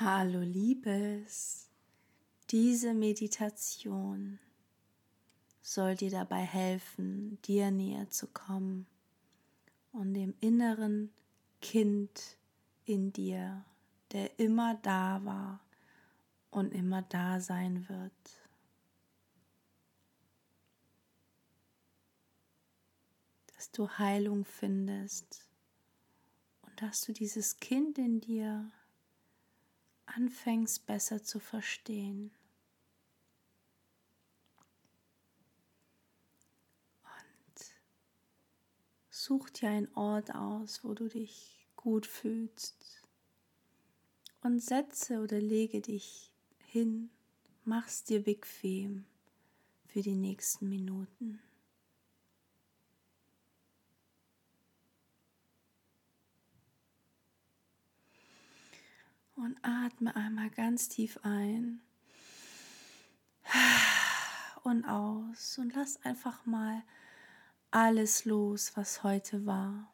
Hallo Liebes, diese Meditation soll dir dabei helfen, dir näher zu kommen und dem inneren Kind in dir, der immer da war und immer da sein wird. Dass du Heilung findest und dass du dieses Kind in dir anfängst besser zu verstehen. Und such dir einen Ort aus, wo du dich gut fühlst. Und setze oder lege dich hin, mach's dir bequem für die nächsten Minuten. Und atme einmal ganz tief ein und aus und lass einfach mal alles los, was heute war.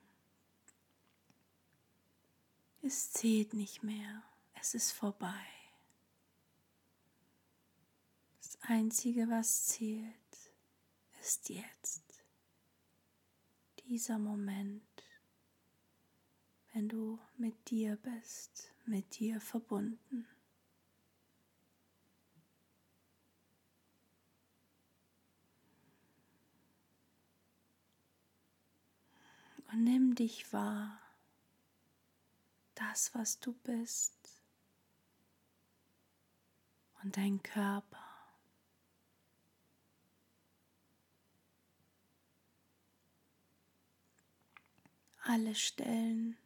Es zählt nicht mehr, es ist vorbei. Das Einzige, was zählt, ist jetzt, dieser Moment wenn du mit dir bist, mit dir verbunden. Und nimm dich wahr, das, was du bist und dein Körper. Alle Stellen,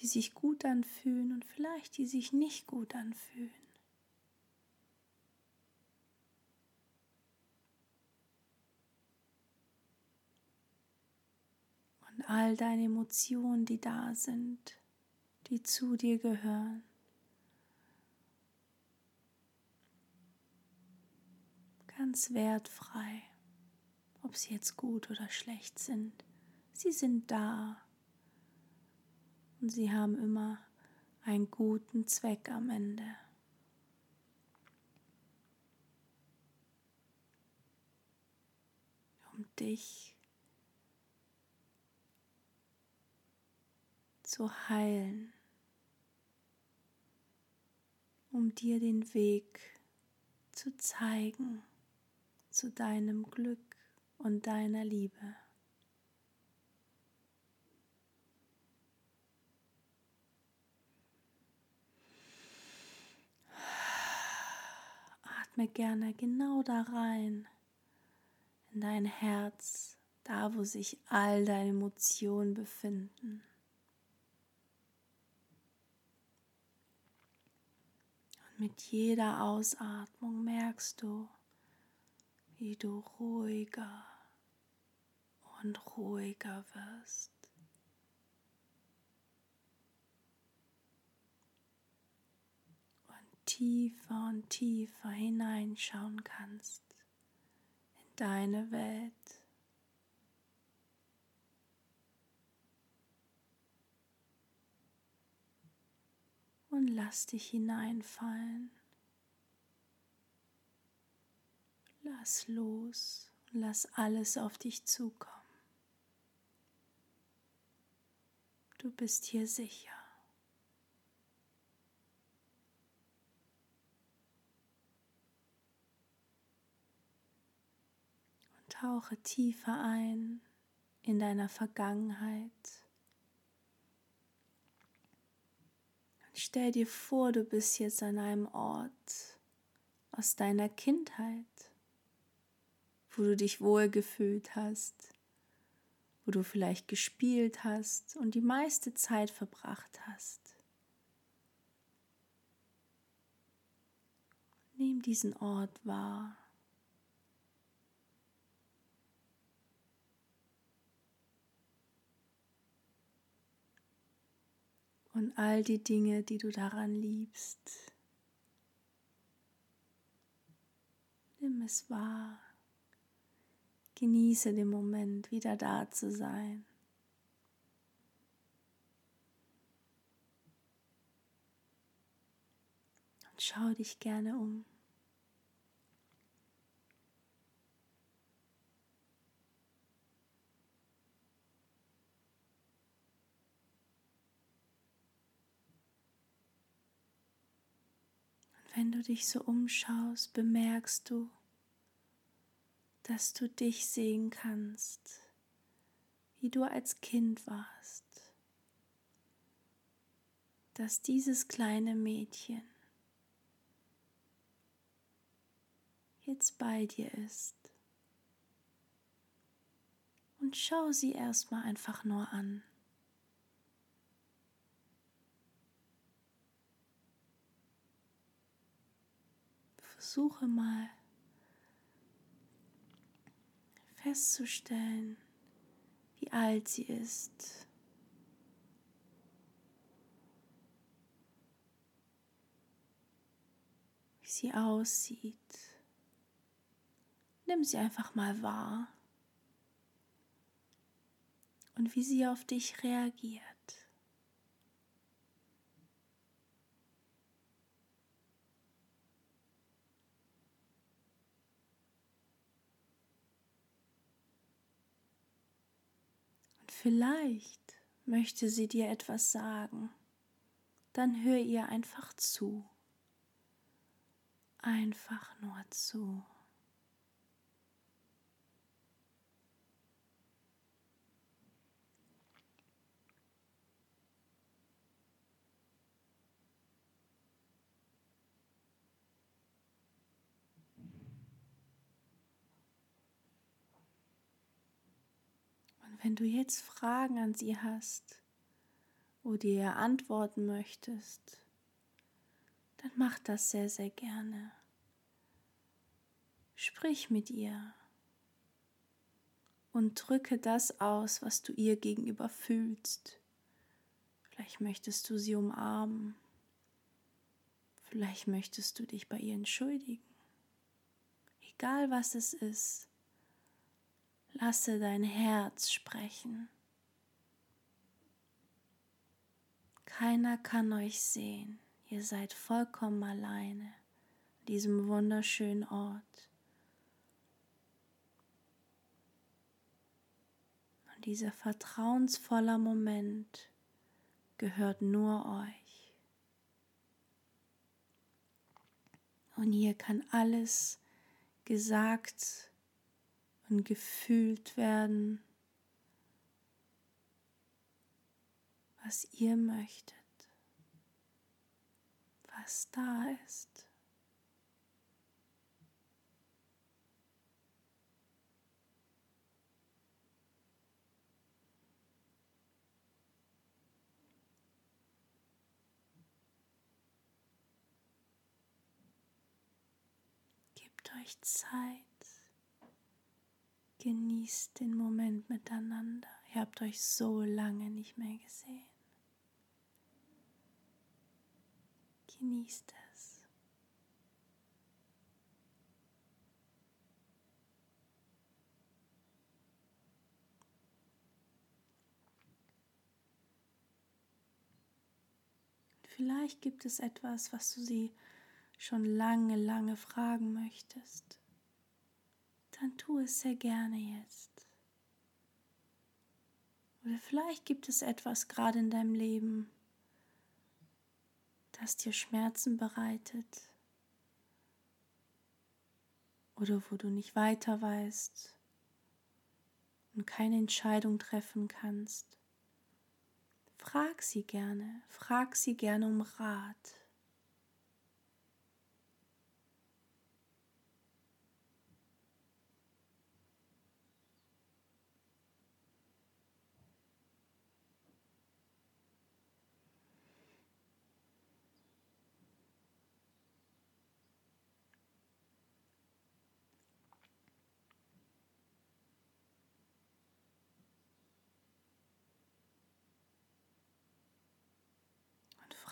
die sich gut anfühlen und vielleicht die sich nicht gut anfühlen. Und all deine Emotionen, die da sind, die zu dir gehören. Ganz wertfrei, ob sie jetzt gut oder schlecht sind. Sie sind da und sie haben immer einen guten Zweck am Ende. Um dich zu heilen, um dir den Weg zu zeigen zu deinem Glück und deiner Liebe. Atme gerne genau da rein, in dein Herz, da wo sich all deine Emotionen befinden. Und mit jeder Ausatmung merkst du, wie du ruhiger und ruhiger wirst. Tiefer und tiefer hineinschauen kannst in deine Welt. Und lass dich hineinfallen. Lass los und lass alles auf dich zukommen. Du bist hier sicher. Tauche tiefer ein in deiner Vergangenheit. Und stell dir vor, du bist jetzt an einem Ort aus deiner Kindheit, wo du dich wohlgefühlt hast, wo du vielleicht gespielt hast und die meiste Zeit verbracht hast. Nimm diesen Ort wahr. Und all die Dinge, die du daran liebst. Nimm es wahr. Genieße den Moment, wieder da zu sein. Schau dich gerne um. Wenn du dich so umschaust, bemerkst du, dass du dich sehen kannst, wie du als Kind warst, dass dieses kleine Mädchen jetzt bei dir ist. Und schau sie erstmal einfach nur an. Versuche mal festzustellen, wie alt sie ist. Wie sie aussieht. Nimm sie einfach mal wahr und wie sie auf dich reagiert. Vielleicht möchte sie dir etwas sagen, dann hör ihr einfach zu. Einfach nur zu. Wenn du jetzt Fragen an sie hast oder ihr antworten möchtest, dann mach das sehr, sehr gerne. Sprich mit ihr und drücke das aus, was du ihr gegenüber fühlst. Vielleicht möchtest du sie umarmen. Vielleicht möchtest du dich bei ihr entschuldigen. Egal was es ist, Lasse dein Herz sprechen. Keiner kann euch sehen. Ihr seid vollkommen alleine an diesem wunderschönen Ort. Und dieser vertrauensvoller Moment gehört nur euch. Und hier kann alles gesagt werden und gefühlt werden, was ihr möchtet, was da ist. Gebt euch Zeit. Genießt den Moment miteinander. Ihr habt euch so lange nicht mehr gesehen. Genießt es. Vielleicht gibt es etwas, was du sie schon lange, lange fragen möchtest dann tu es sehr gerne jetzt. Oder vielleicht gibt es etwas gerade in deinem Leben, das dir Schmerzen bereitet oder wo du nicht weiter weißt und keine Entscheidung treffen kannst. Frag sie gerne, frag sie gerne um Rat.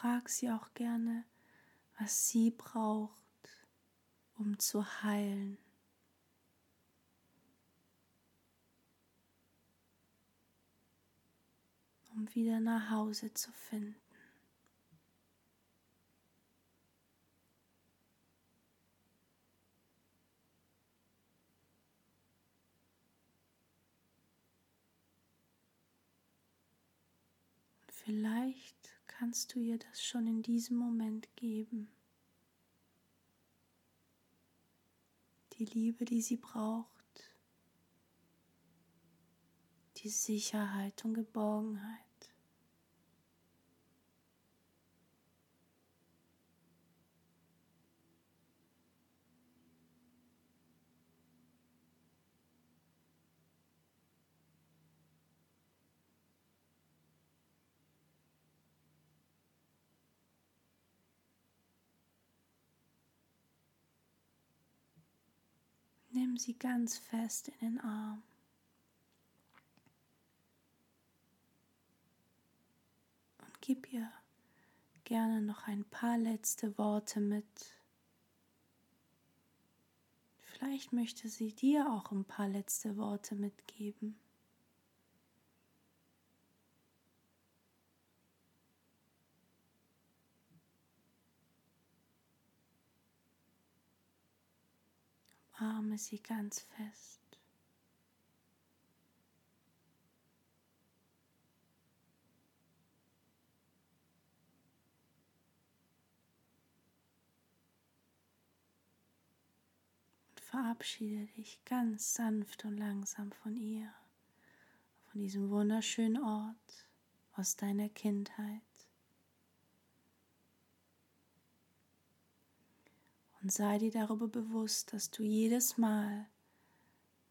frag sie auch gerne, was sie braucht, um zu heilen. um wieder nach Hause zu finden. Vielleicht kannst du ihr das schon in diesem Moment geben. Die Liebe, die sie braucht. Die Sicherheit und Geborgenheit. Nimm sie ganz fest in den Arm. Und gib ihr gerne noch ein paar letzte Worte mit. Vielleicht möchte sie dir auch ein paar letzte Worte mitgeben. Umarme sie ganz fest. Und verabschiede dich ganz sanft und langsam von ihr, von diesem wunderschönen Ort aus deiner Kindheit. Und sei dir darüber bewusst, dass du jedes Mal,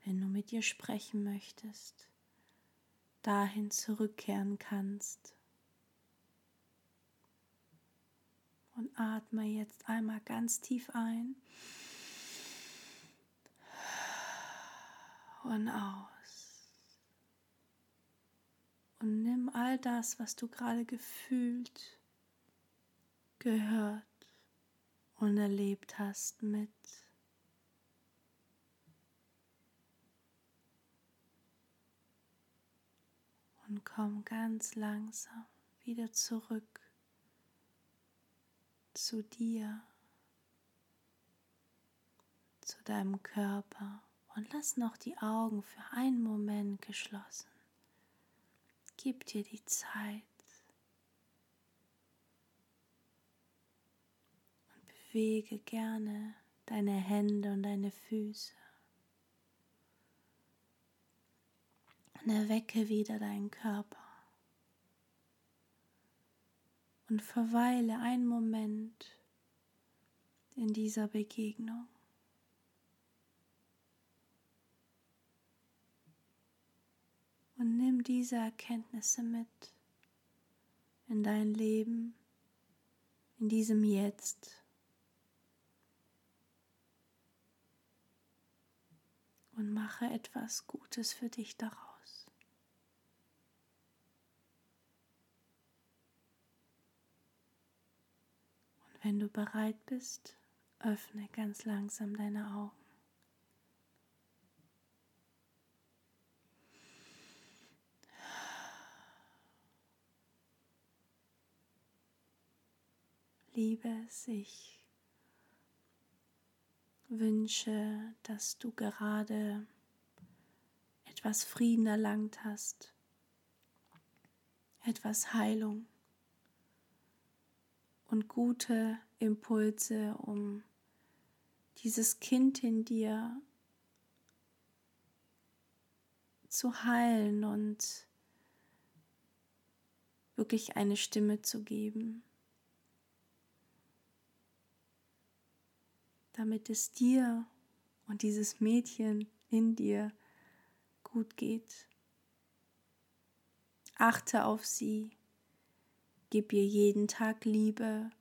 wenn du mit ihr sprechen möchtest, dahin zurückkehren kannst. Und atme jetzt einmal ganz tief ein und aus. Und nimm all das, was du gerade gefühlt, gehört und erlebt hast mit. Und komm ganz langsam wieder zurück zu dir, zu deinem Körper und lass noch die Augen für einen Moment geschlossen. Gib dir die Zeit. Bewege gerne deine Hände und deine Füße. Und erwecke wieder deinen Körper. Und verweile einen Moment in dieser Begegnung. Und nimm diese Erkenntnisse mit in dein Leben, in diesem Jetzt. Und mache etwas Gutes für dich daraus. Und wenn du bereit bist, öffne ganz langsam deine Augen. Liebe sich wünsche, dass du gerade etwas Frieden erlangt hast, etwas Heilung und gute Impulse, um dieses Kind in dir zu heilen und wirklich eine Stimme zu geben. Damit es dir und dieses Mädchen in dir gut geht. Achte auf sie, gib ihr jeden Tag Liebe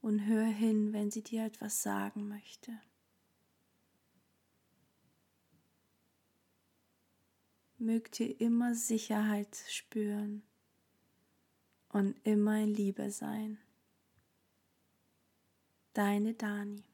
und hör hin, wenn sie dir etwas sagen möchte. Mögt ihr immer Sicherheit spüren und immer in Liebe sein. Deine Dani.